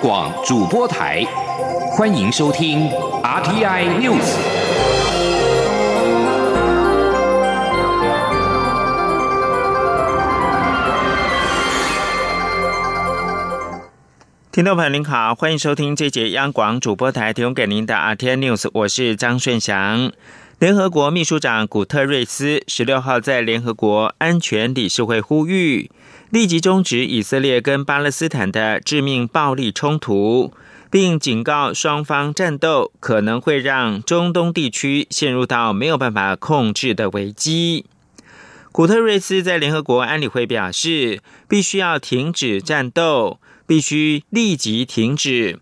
广主播台，欢迎收听 RTI News。听众朋友您好，欢迎收听这节央广主播台提供给您的 RTI News，我是张顺祥。联合国秘书长古特瑞斯十六号在联合国安全理事会呼吁，立即终止以色列跟巴勒斯坦的致命暴力冲突，并警告双方战斗可能会让中东地区陷入到没有办法控制的危机。古特瑞斯在联合国安理会表示，必须要停止战斗，必须立即停止。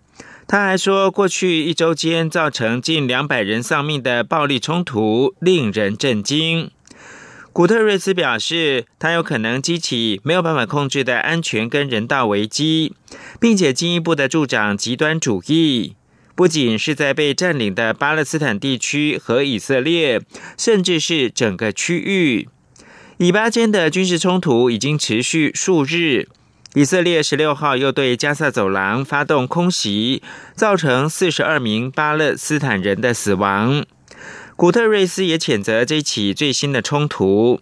他还说，过去一周间造成近两百人丧命的暴力冲突令人震惊。古特瑞斯表示，他有可能激起没有办法控制的安全跟人道危机，并且进一步的助长极端主义，不仅是在被占领的巴勒斯坦地区和以色列，甚至是整个区域。以巴间的军事冲突已经持续数日。以色列十六号又对加萨走廊发动空袭，造成四十二名巴勒斯坦人的死亡。古特瑞斯也谴责这起最新的冲突。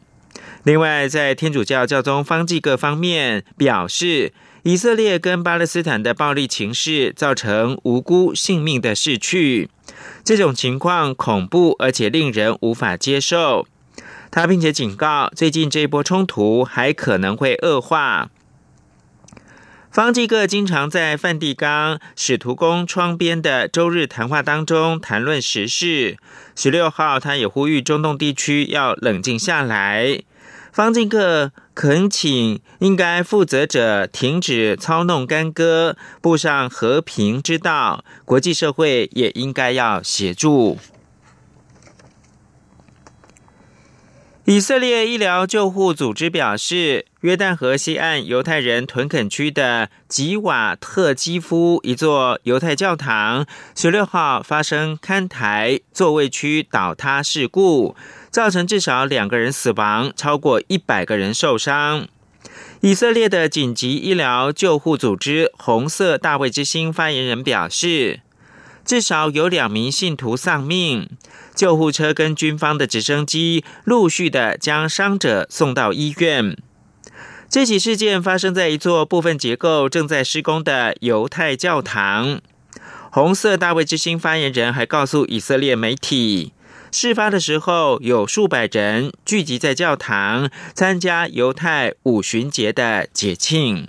另外，在天主教教宗方济各方面表示，以色列跟巴勒斯坦的暴力情势造成无辜性命的逝去，这种情况恐怖而且令人无法接受。他并且警告，最近这一波冲突还可能会恶化。方济各经常在梵蒂冈使徒宫窗边的周日谈话当中谈论时事。十六号，他也呼吁中东地区要冷静下来。方济各恳请应该负责者停止操弄干戈，步上和平之道。国际社会也应该要协助。以色列医疗救护组织表示，约旦河西岸犹太人屯垦区的吉瓦特基夫一座犹太教堂，十六号发生看台座位区倒塌事故，造成至少两个人死亡，超过一百个人受伤。以色列的紧急医疗救护组织红色大卫之星发言人表示，至少有两名信徒丧命。救护车跟军方的直升机陆续的将伤者送到医院。这起事件发生在一座部分结构正在施工的犹太教堂。红色大卫之星发言人还告诉以色列媒体，事发的时候有数百人聚集在教堂参加犹太五旬节的节庆。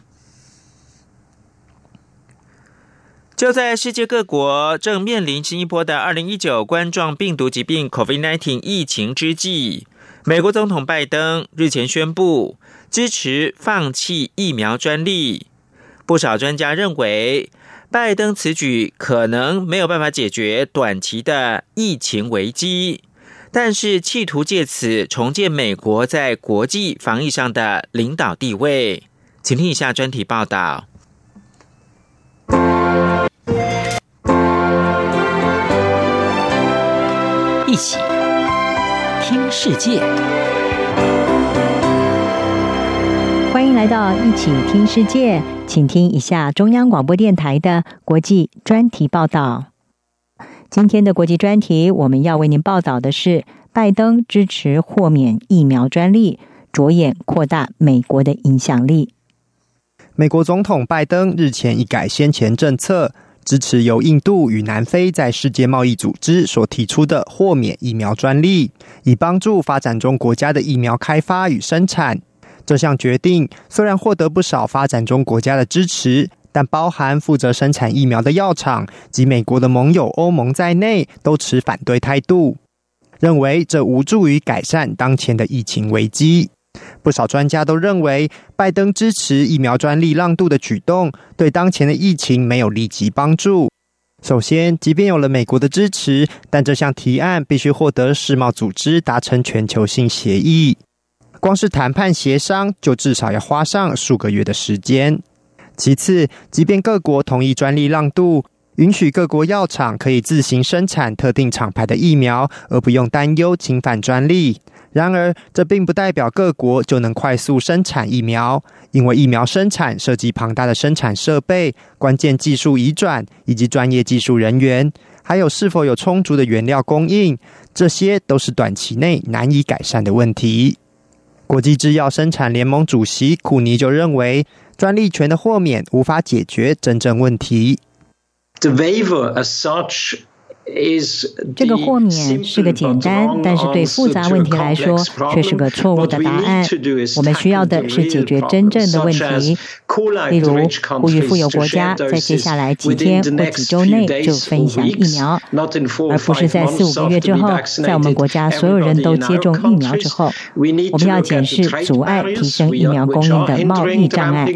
就在世界各国正面临新一波的二零一九冠状病毒疾病 （COVID-19） 疫情之际，美国总统拜登日前宣布支持放弃疫苗专利。不少专家认为，拜登此举可能没有办法解决短期的疫情危机，但是企图借此重建美国在国际防疫上的领导地位。请听以下专题报道。一起听世界，欢迎来到一起听世界，请听一下中央广播电台的国际专题报道。今天的国际专题，我们要为您报道的是：拜登支持豁免疫苗专利，着眼扩大美国的影响力。美国总统拜登日前一改先前政策。支持由印度与南非在世界贸易组织所提出的豁免疫苗专利，以帮助发展中国家的疫苗开发与生产。这项决定虽然获得不少发展中国家的支持，但包含负责生产疫苗的药厂及美国的盟友欧盟在内，都持反对态度，认为这无助于改善当前的疫情危机。不少专家都认为，拜登支持疫苗专利让渡的举动，对当前的疫情没有立即帮助。首先，即便有了美国的支持，但这项提案必须获得世贸组织达成全球性协议，光是谈判协商就至少要花上数个月的时间。其次，即便各国同意专利让渡，允许各国药厂可以自行生产特定厂牌的疫苗，而不用担忧侵犯专利。然而，这并不代表各国就能快速生产疫苗，因为疫苗生产涉及庞大的生产设备、关键技术移转以及专业技术人员，还有是否有充足的原料供应，这些都是短期内难以改善的问题。国际制药生产联盟主席库尼就认为，专利权的豁免无法解决真正问题。The waiver as such 这个豁免是个简单，但是对复杂问题来说却是个错误的答案。我们需要的是解决真正的问题，例如呼吁富有国家在接下来几天或几周内就分享疫苗，而不是在四五个月之后，在我们国家所有人都接种疫苗之后。我们要检视阻碍提升疫苗供应的贸易障碍，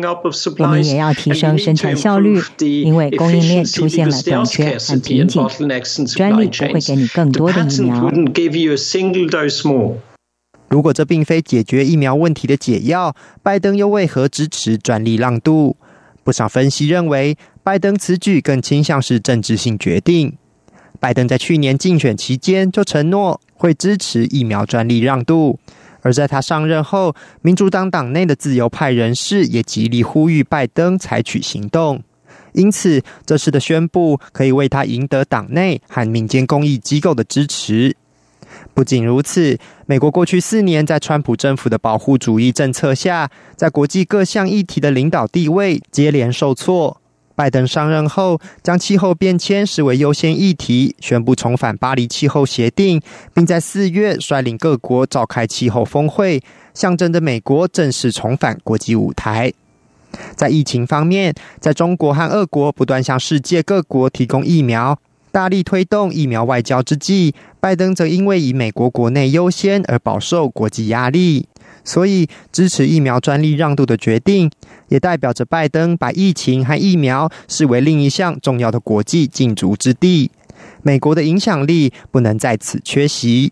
我们也要提升生产效率，因为供应链出现了短缺和瓶颈。专利不会给你更多的疫苗。如果这并非解决疫苗问题的解药，拜登又为何支持专利让渡？不少分析认为，拜登此举更倾向是政治性决定。拜登在去年竞选期间就承诺会支持疫苗专利让渡，而在他上任后，民主党党内的自由派人士也极力呼吁拜登采取行动。因此，这次的宣布可以为他赢得党内和民间公益机构的支持。不仅如此，美国过去四年在川普政府的保护主义政策下，在国际各项议题的领导地位接连受挫。拜登上任后，将气候变迁视为优先议题，宣布重返巴黎气候协定，并在四月率领各国召开气候峰会，象征着美国正式重返国际舞台。在疫情方面，在中国和俄国不断向世界各国提供疫苗、大力推动疫苗外交之际，拜登则因为以美国国内优先而饱受国际压力，所以支持疫苗专利让渡的决定，也代表着拜登把疫情和疫苗视为另一项重要的国际竞逐之地，美国的影响力不能在此缺席。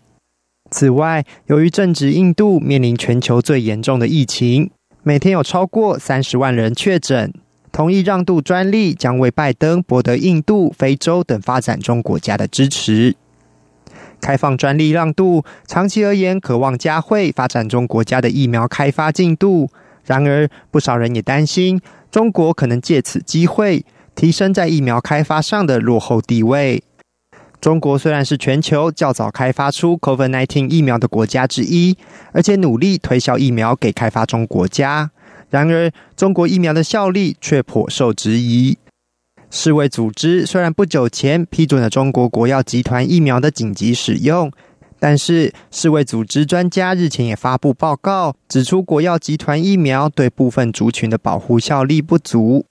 此外，由于正值印度面临全球最严重的疫情。每天有超过三十万人确诊，同意让渡专利将为拜登博得印度、非洲等发展中国家的支持。开放专利让渡，长期而言渴望加惠发展中国家的疫苗开发进度。然而，不少人也担心，中国可能借此机会提升在疫苗开发上的落后地位。中国虽然是全球较早开发出 COVID-19 疫苗的国家之一，而且努力推销疫苗给开发中国家，然而中国疫苗的效力却颇受质疑。世卫组织虽然不久前批准了中国国药集团疫苗的紧急使用，但是世卫组织专家日前也发布报告，指出国药集团疫苗对部分族群的保护效力不足。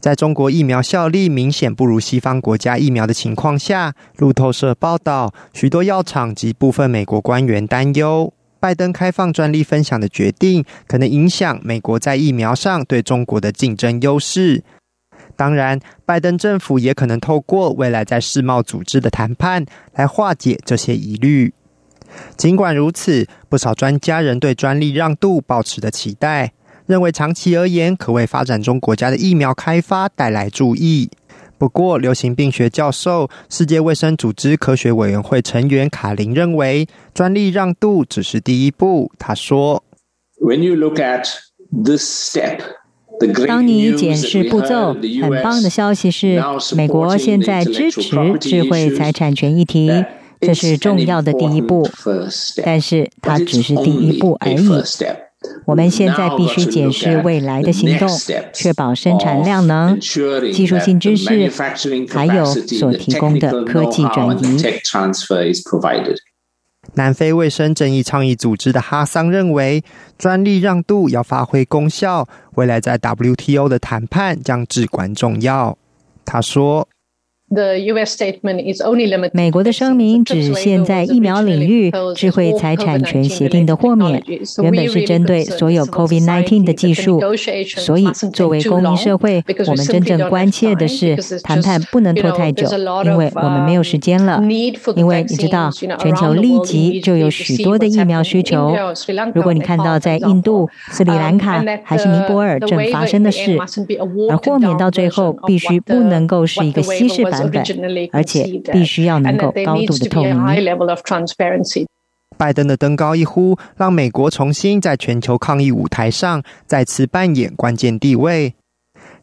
在中国疫苗效力明显不如西方国家疫苗的情况下，路透社报道，许多药厂及部分美国官员担忧，拜登开放专利分享的决定可能影响美国在疫苗上对中国的竞争优势。当然，拜登政府也可能透过未来在世贸组织的谈判来化解这些疑虑。尽管如此，不少专家仍对专利让渡保持着期待。认为长期而言可为发展中国家的疫苗开发带来注意。不过，流行病学教授、世界卫生组织科学委员会成员卡林认为，专利让渡只是第一步。他说：“When you look at this step，当你检视步骤，很棒的消息是，美国现在支持智慧财产权议题，这是重要的第一步。但是，它只是第一步而已。”我们现在必须检视未来的行动，确保生产量能、技术性知识，还有所提供的科技转移。南非卫生正义倡议组织的哈桑认为，专利让渡要发挥功效，未来在 WTO 的谈判将至关重要。他说。美国的声明只限在疫苗领域智慧财产权协定的豁免，原本是针对所有 COVID-19 的技术。所以，作为公民社会，我们真正关切的是谈判不能拖太久，因为我们没有时间了。因为你知道，全球立即就有许多的疫苗需求。如果你看到在印度、斯里兰卡还是尼泊尔正发生的事，而豁免到最后必须不能够是一个稀释版。而且必须要能够高度的透明。拜登的登高一呼，让美国重新在全球抗疫舞台上再次扮演关键地位。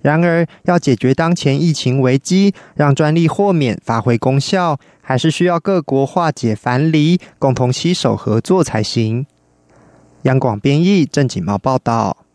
然而，要解决当前疫情危机，让专利豁免发挥功效，还是需要各国化解藩篱，共同携手合作才行。央广编译郑锦茂报道。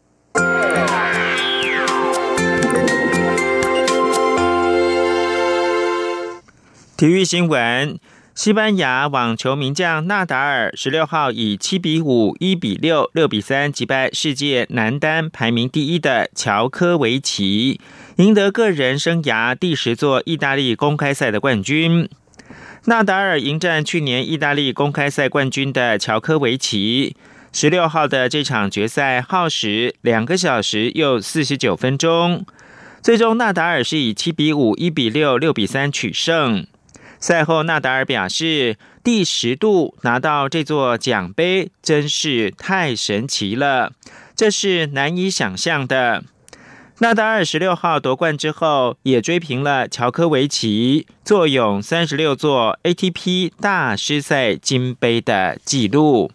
体育新闻：西班牙网球名将纳达尔十六号以七比五、一比六、六比三击败世界男单排名第一的乔科维奇，赢得个人生涯第十座意大利公开赛的冠军。纳达尔迎战去年意大利公开赛冠军的乔科维奇，十六号的这场决赛耗时两个小时又四十九分钟，最终纳达尔是以七比五、一比六、六比三取胜。赛后，纳达尔表示：“第十度拿到这座奖杯，真是太神奇了，这是难以想象的。”纳达尔十六号夺冠之后，也追平了乔科维奇坐拥三十六座 ATP 大师赛金杯的纪录。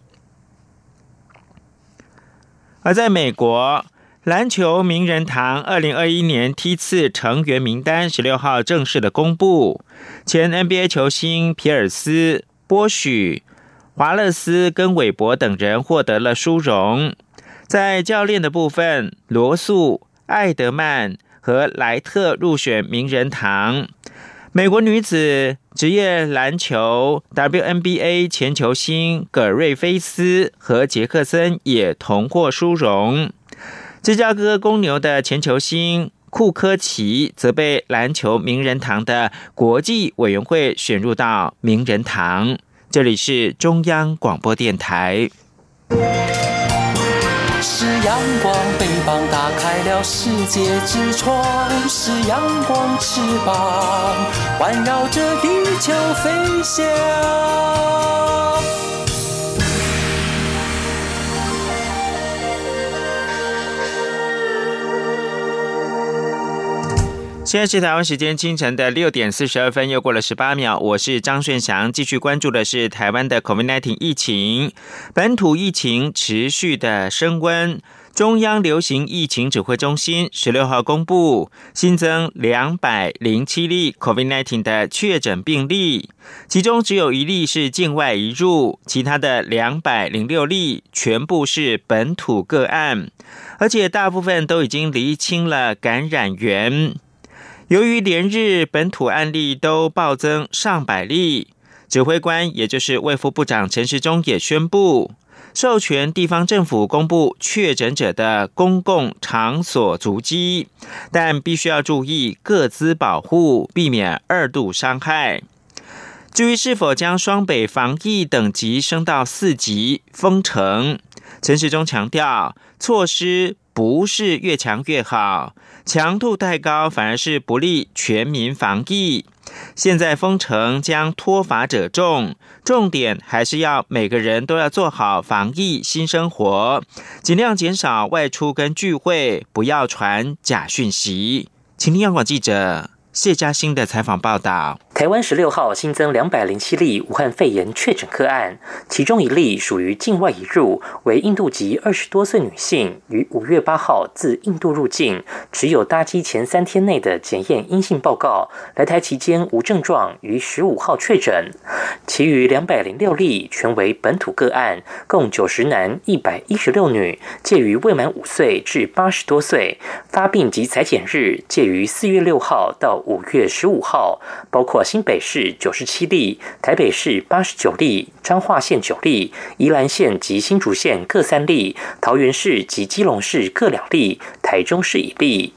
而在美国。篮球名人堂二零二一年梯次成员名单十六号正式的公布，前 NBA 球星皮尔斯、波许、华勒斯跟韦伯等人获得了殊荣。在教练的部分，罗素、艾德曼和莱特入选名人堂。美国女子职业篮球 WNBA 前球星葛瑞菲斯和杰克森也同获殊荣。芝加哥公牛的前球星库科奇则被篮球名人堂的国际委员会选入到名人堂。这里是中央广播电台。是阳光，翅膀打开了世界之窗；是阳光，翅膀环绕着地球飞翔。现在是台湾时间清晨的六点四十二分，又过了十八秒。我是张顺祥，继续关注的是台湾的 COVID-19 疫情，本土疫情持续的升温。中央流行疫情指挥中心十六号公布新增两百零七例 COVID-19 的确诊病例，其中只有一例是境外移入，其他的两百零六例全部是本土个案，而且大部分都已经厘清了感染源。由于连日本土案例都暴增上百例，指挥官也就是卫副部长陈时中也宣布，授权地方政府公布确诊者的公共场所足迹，但必须要注意各自保护，避免二度伤害。至于是否将双北防疫等级升到四级封城，陈时中强调，措施不是越强越好。强度太高，反而是不利全民防疫。现在封城将脱法者众，重点还是要每个人都要做好防疫新生活，尽量减少外出跟聚会，不要传假讯息。请听央广记者谢嘉欣的采访报道。台湾十六号新增两百零七例武汉肺炎确诊个案，其中一例属于境外移入，为印度籍二十多岁女性，于五月八号自印度入境，持有搭机前三天内的检验阴性报告，来台期间无症状，于十五号确诊。其余两百零六例全为本土个案，共九十男一百一十六女，介于未满五岁至八十多岁，发病及裁剪日介于四月六号到五月十五号，包括。新北市九十七例，台北市八十九例，彰化县九例，宜兰县及新竹县各三例，桃园市及基隆市各两例，台中市一例。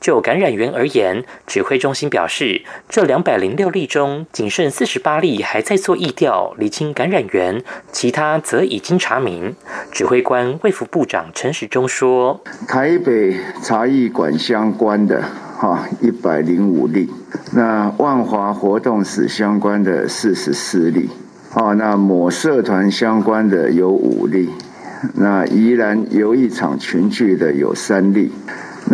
就感染源而言，指挥中心表示，这两百零六例中，仅剩四十八例还在做疫调，厘清感染源，其他则已经查明。指挥官卫福部长陈时中说：“台北茶艺馆相关的哈一百零五例。”那万华活动史相关的四十四例，哦，那某社团相关的有五例，那宜兰游艺场群聚的有三例，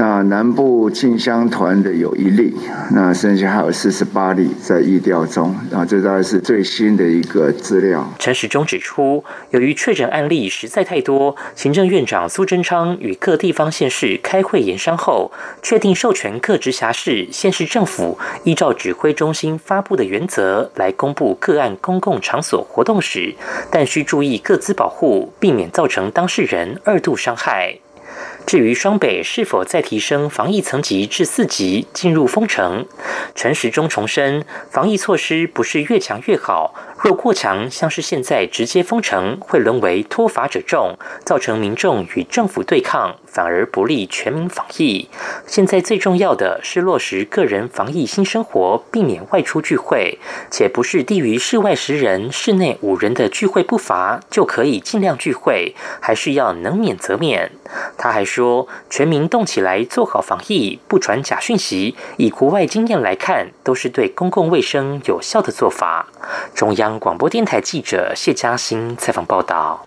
那南部进香团的有一例，那剩下还有四十八例在疫调中。啊，这大概是最新的一个资料。陈时中指出，由于确诊案例实在太多，行政院长苏贞昌与各地方县市开会研商后，确定授权各直辖市、县市政府依照指挥中心发布的原则来公布个案公共场所活动时，但需注意各自保护，避免造成当事人二度伤害。至于双北是否再提升防疫层级至四级进入封城，陈时中重申，防疫措施不是越强越好。若过强，像是现在直接封城，会沦为脱法者众，造成民众与政府对抗，反而不利全民防疫。现在最重要的是落实个人防疫新生活，避免外出聚会，且不是低于室外十人、室内五人的聚会不罚就可以尽量聚会，还是要能免则免。他还说，全民动起来做好防疫，不传假讯息，以国外经验来看，都是对公共卫生有效的做法。中央。广播电台记者谢嘉欣采访报道：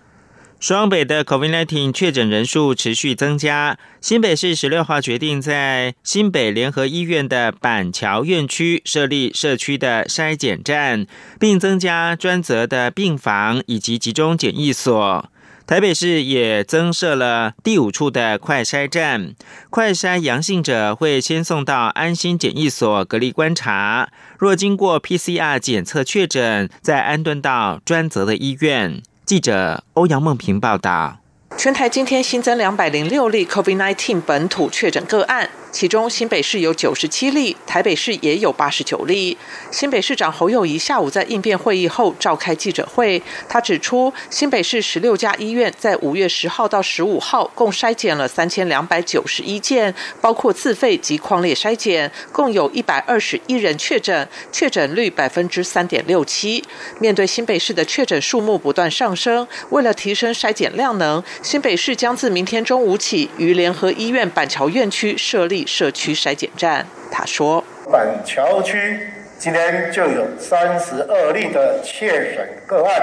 双北的 COVID-19 确诊人数持续增加。新北市十六号决定在新北联合医院的板桥院区设立社区的筛检站，并增加专责的病房以及集中检疫所。台北市也增设了第五处的快筛站，快筛阳性者会先送到安心检疫所隔离观察，若经过 PCR 检测确诊，再安顿到专责的医院。记者欧阳梦平报道。全台今天新增两百零六例 COVID-19 本土确诊个案。其中新北市有九十七例，台北市也有八十九例。新北市长侯友谊下午在应变会议后召开记者会，他指出，新北市十六家医院在五月十号到十五号共筛检了三千两百九十一件，包括自费及框列筛检，共有一百二十一人确诊，确诊率百分之三点六七。面对新北市的确诊数目不断上升，为了提升筛检量能，新北市将自明天中午起于联合医院板桥院区设立。社区筛检站，他说：“板桥区今天就有三十二例的确诊个案，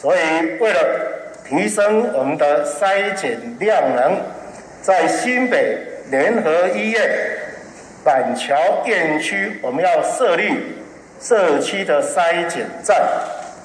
所以为了提升我们的筛检量能，在新北联合医院板桥院区，我们要设立社区的筛检站，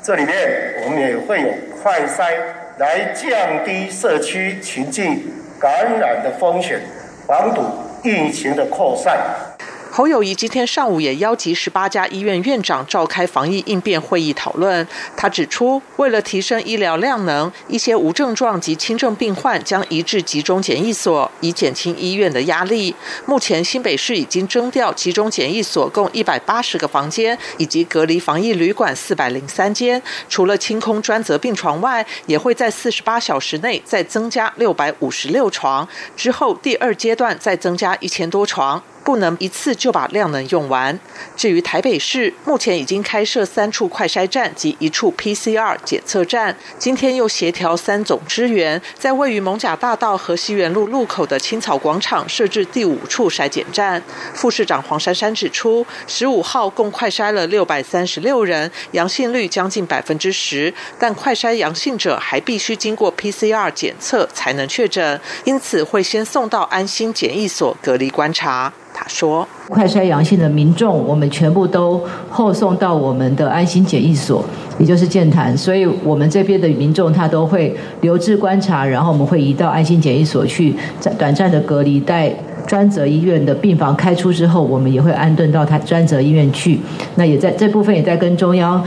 这里面我们也会有快筛，来降低社区群聚感染的风险，防堵。”疫情的扩散。侯友谊今天上午也邀集十八家医院院长召开防疫应变会议讨论。他指出，为了提升医疗量能，一些无症状及轻症病患将移至集中检疫所，以减轻医院的压力。目前新北市已经征调集中检疫所共一百八十个房间，以及隔离防疫旅馆四百零三间。除了清空专责病床外，也会在四十八小时内再增加六百五十六床。之后第二阶段再增加一千多床。不能一次就把量能用完。至于台北市，目前已经开设三处快筛站及一处 PCR 检测站。今天又协调三总支援，在位于蒙甲大道和西园路路口的青草广场设置第五处筛检站。副市长黄珊珊指出，十五号共快筛了六百三十六人，阳性率将近百分之十，但快筛阳性者还必须经过 PCR 检测才能确诊，因此会先送到安心检疫所隔离观察。他说：“快筛阳性的民众，我们全部都后送到我们的安心检疫所，也就是健谈。所以，我们这边的民众他都会留置观察，然后我们会移到安心检疫所去，在短暂的隔离。待专责医院的病房开出之后，我们也会安顿到他专责医院去。那也在这部分也在跟中央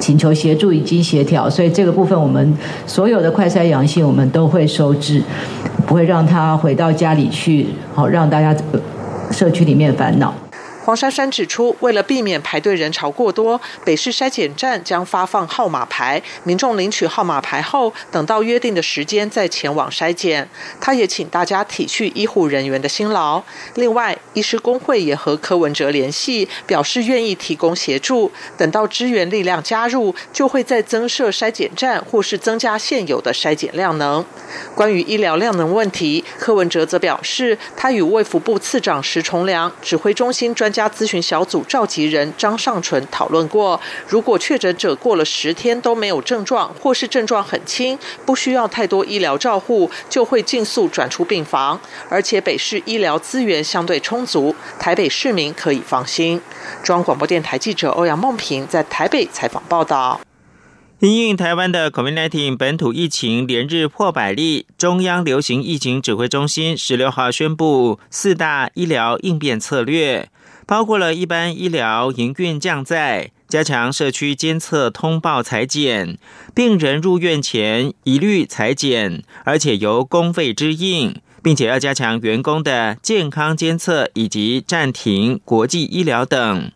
请求协助，以及协调。所以，这个部分我们所有的快筛阳性，我们都会收治，不会让他回到家里去，好让大家。”社区里面烦恼。黄珊珊指出，为了避免排队人潮过多，北市筛检站将发放号码牌，民众领取号码牌后，等到约定的时间再前往筛检。他也请大家体恤医护人员的辛劳。另外，医师工会也和柯文哲联系，表示愿意提供协助。等到支援力量加入，就会再增设筛检站，或是增加现有的筛检量能。关于医疗量能问题，柯文哲则表示，他与卫福部次长石崇良、指挥中心专。家咨询小组召集人张尚纯讨论过，如果确诊者过了十天都没有症状，或是症状很轻，不需要太多医疗照护，就会尽速转出病房。而且北市医疗资源相对充足，台北市民可以放心。中央广播电台记者欧阳梦平在台北采访报道。因应台湾的 COVID-19 本土疫情连日破百例，中央流行疫情指挥中心十六号宣布四大医疗应变策略，包括了一般医疗营运降载、加强社区监测通报裁剪、病人入院前一律裁剪，而且由公费支应，并且要加强员工的健康监测以及暂停国际医疗等。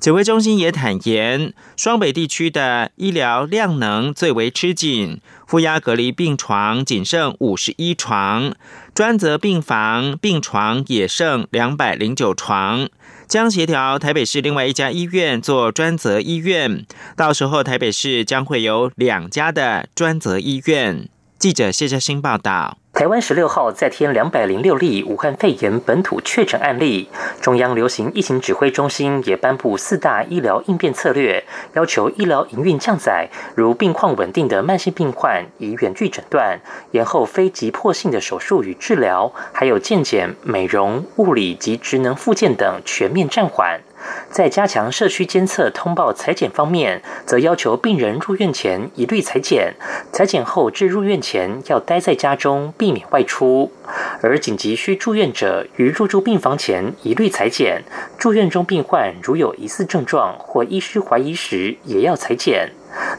指挥中心也坦言，双北地区的医疗量能最为吃紧，负压隔离病床仅剩五十一床，专责病房病床也剩两百零九床，将协调台北市另外一家医院做专责医院，到时候台北市将会有两家的专责医院。记者谢嘉欣报道。台湾十六号再添两百零六例武汉肺炎本土确诊案例，中央流行疫情指挥中心也颁布四大医疗应变策略，要求医疗营运降载，如病况稳定的慢性病患以远距诊断，延后非急迫性的手术与治疗，还有健检、美容、物理及职能复健等全面暂缓。在加强社区监测通报裁剪方面，则要求病人入院前一律裁剪，裁剪后至入院前要待在家中，避免外出。而紧急需住院者于入住病房前一律裁剪，住院中病患如有疑似症状或医师怀疑时，也要裁剪。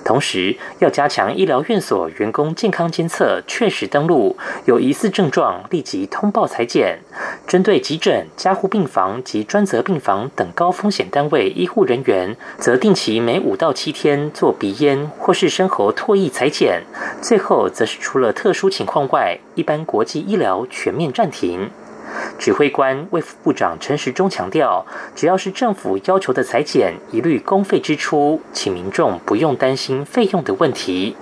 同时，要加强医疗院所员工健康监测，确实登录有疑似症状，立即通报裁剪。针对急诊、加护病房及专责病房等高风险单位医护人员，则定期每五到七天做鼻咽或是深喉唾液裁剪。最后，则是除了特殊情况外，一般国际医疗全面暂停。指挥官卫副部长陈时中强调，只要是政府要求的裁剪，一律公费支出，请民众不用担心费用的问题。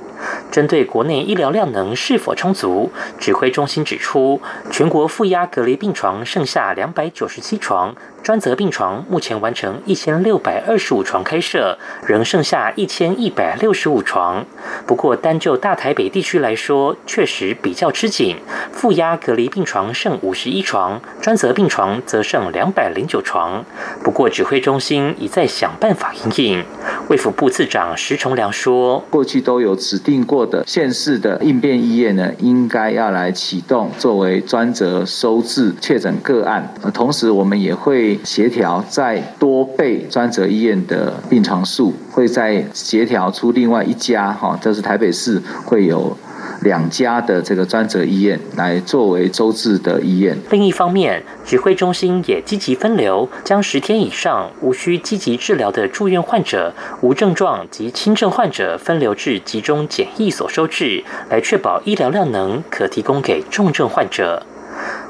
针对国内医疗量能是否充足，指挥中心指出，全国负压隔离病床剩下两百九十七床。专责病床目前完成一千六百二十五床开设，仍剩下一千一百六十五床。不过，单就大台北地区来说，确实比较吃紧。负压隔离病床剩五十一床，专责病床则剩两百零九床。不过，指挥中心已在想办法应应。卫福部次长石崇良说：“过去都有指定过的县市的应变医院呢，应该要来启动作为专责收治确诊个案。同时，我们也会。”协调再多备专责医院的病床数，会再协调出另外一家哈，这是台北市会有两家的这个专责医院来作为周治的医院。另一方面，指挥中心也积极分流，将十天以上无需积极治疗的住院患者、无症状及轻症患者分流至集中检疫所收治，来确保医疗量能可提供给重症患者。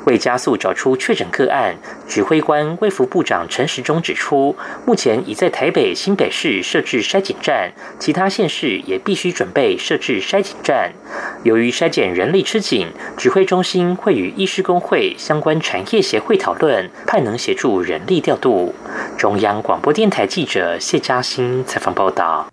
为加速找出确诊个案，指挥官卫福部长陈时中指出，目前已在台北、新北市设置筛检站，其他县市也必须准备设置筛检站。由于筛检人力吃紧，指挥中心会与医师工会相关产业协会讨论，派能协助人力调度。中央广播电台记者谢嘉欣采访报道。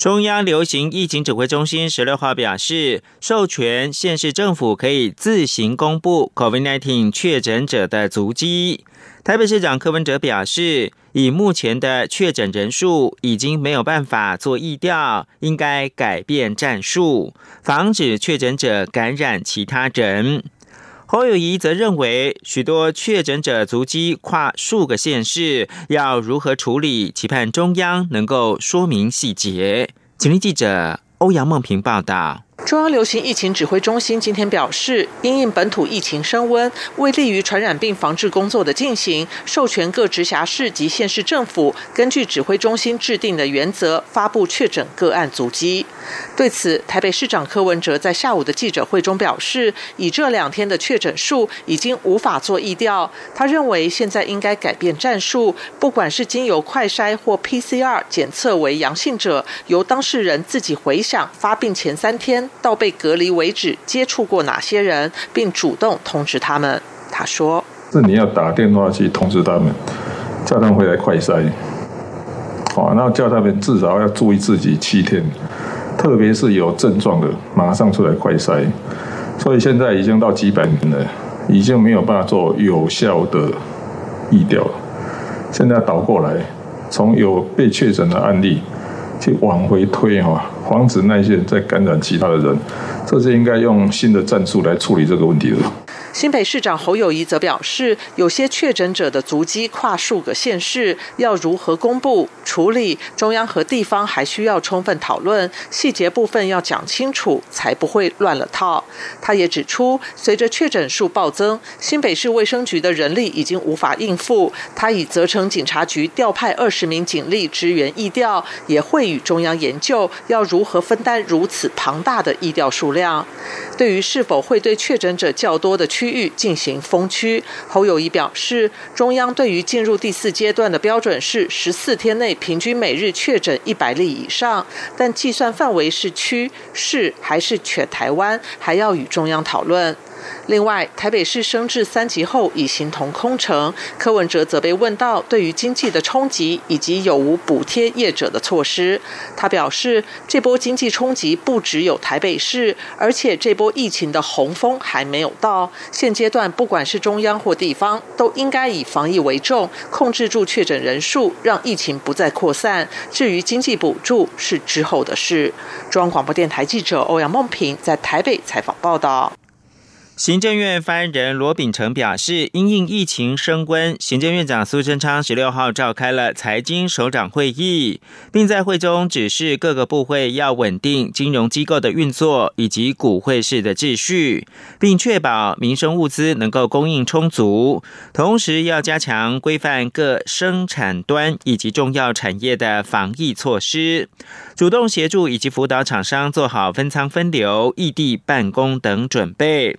中央流行疫情指挥中心十六号表示，授权县市政府可以自行公布 COVID-19 确诊者的足迹。台北市长柯文哲表示，以目前的确诊人数，已经没有办法做疫调，应该改变战术，防止确诊者感染其他人。侯友谊则认为，许多确诊者足迹跨数个县市，要如何处理？期盼中央能够说明细节。请听记者欧阳梦平报道。中央流行疫情指挥中心今天表示，因应本土疫情升温，为利于传染病防治工作的进行，授权各直辖市及县市政府根据指挥中心制定的原则，发布确诊个案足迹。对此，台北市长柯文哲在下午的记者会中表示，以这两天的确诊数，已经无法做疫调。他认为现在应该改变战术，不管是经由快筛或 PCR 检测为阳性者，由当事人自己回想发病前三天。到被隔离为止，接触过哪些人，并主动通知他们。他说：“是你要打电话去通知他们。”叫他们回来快筛，哦，然后叫他们至少要注意自己七天，特别是有症状的，马上出来快筛。所以现在已经到几百年了，已经没有办法做有效的疫调了。现在倒过来，从有被确诊的案例去往回推哈，防止那些人再感染其他的人，这是应该用新的战术来处理这个问题的。新北市长侯友谊则表示，有些确诊者的足迹跨数个县市，要如何公布处理，中央和地方还需要充分讨论，细节部分要讲清楚，才不会乱了套。他也指出，随着确诊数暴增，新北市卫生局的人力已经无法应付，他已责成警察局调派二十名警力支援疫调，也会与中央研究要如何分担如此庞大的疫调数量。对于是否会对确诊者较多的区域进行封区，侯友谊表示，中央对于进入第四阶段的标准是十四天内平均每日确诊一百例以上，但计算范围是区、市还是全台湾，还要与中央讨论。另外，台北市升至三级后已形同空城。柯文哲则被问到对于经济的冲击以及有无补贴业者的措施，他表示，这波经济冲击不只有台北市，而且这波疫情的洪峰还没有到。现阶段，不管是中央或地方，都应该以防疫为重，控制住确诊人数，让疫情不再扩散。至于经济补助，是之后的事。中央广播电台记者欧阳梦平在台北采访报道。行政院发言人罗秉成表示，因应疫情升温，行政院长苏贞昌十六号召开了财经首长会议，并在会中指示各个部会要稳定金融机构的运作以及股汇市的秩序，并确保民生物资能够供应充足，同时要加强规范各生产端以及重要产业的防疫措施，主动协助以及辅导厂商做好分仓分流、异地办公等准备。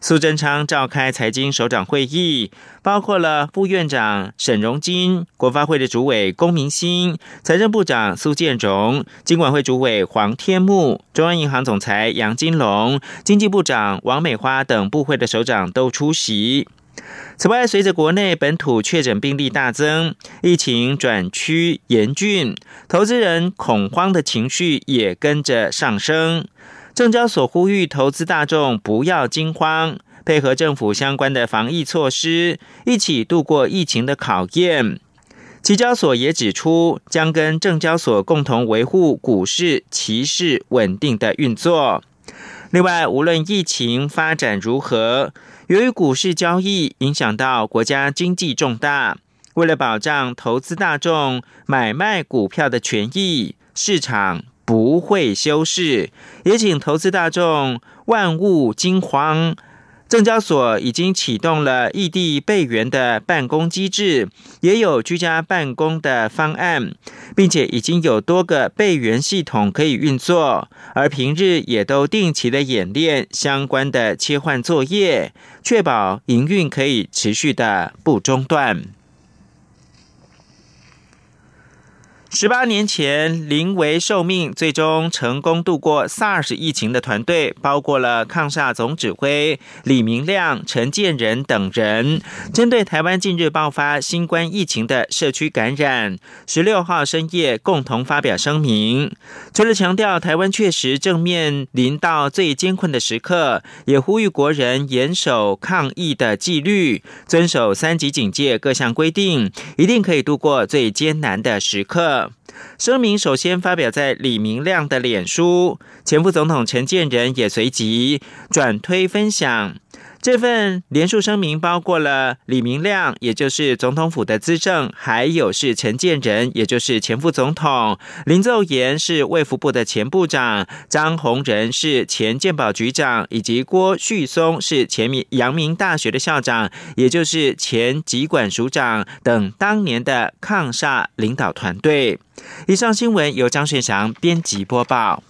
苏贞昌召开财经首长会议，包括了副院长沈荣金、国发会的主委龚明鑫、财政部长苏建荣、经管会主委黄天木、中央银行总裁杨金龙、经济部长王美花等部会的首长都出席。此外，随着国内本土确诊病例大增，疫情转趋严峻，投资人恐慌的情绪也跟着上升。证交所呼吁投资大众不要惊慌，配合政府相关的防疫措施，一起度过疫情的考验。期交所也指出，将跟证交所共同维护股市期市稳定的运作。另外，无论疫情发展如何，由于股市交易影响到国家经济重大，为了保障投资大众买卖股票的权益，市场。不会修饰，也请投资大众万物惊慌。证交所已经启动了异地备援的办公机制，也有居家办公的方案，并且已经有多个备援系统可以运作，而平日也都定期的演练相关的切换作业，确保营运可以持续的不中断。十八年前临危受命，最终成功度过 SARS 疫情的团队，包括了抗煞总指挥李明亮、陈建仁等人，针对台湾近日爆发新冠疫情的社区感染，十六号深夜共同发表声明，除了强调台湾确实正面临到最艰困的时刻，也呼吁国人严守抗疫的纪律，遵守三级警戒各项规定，一定可以度过最艰难的时刻。Yeah. 声明首先发表在李明亮的脸书，前副总统陈建仁也随即转推分享。这份联署声明包括了李明亮，也就是总统府的资政，还有是陈建仁，也就是前副总统；林奏言是卫福部的前部长，张宏仁是前健保局长，以及郭旭松是前阳明大学的校长，也就是前疾管署长等当年的抗煞领导团队。以上新闻由张炫翔编辑播报。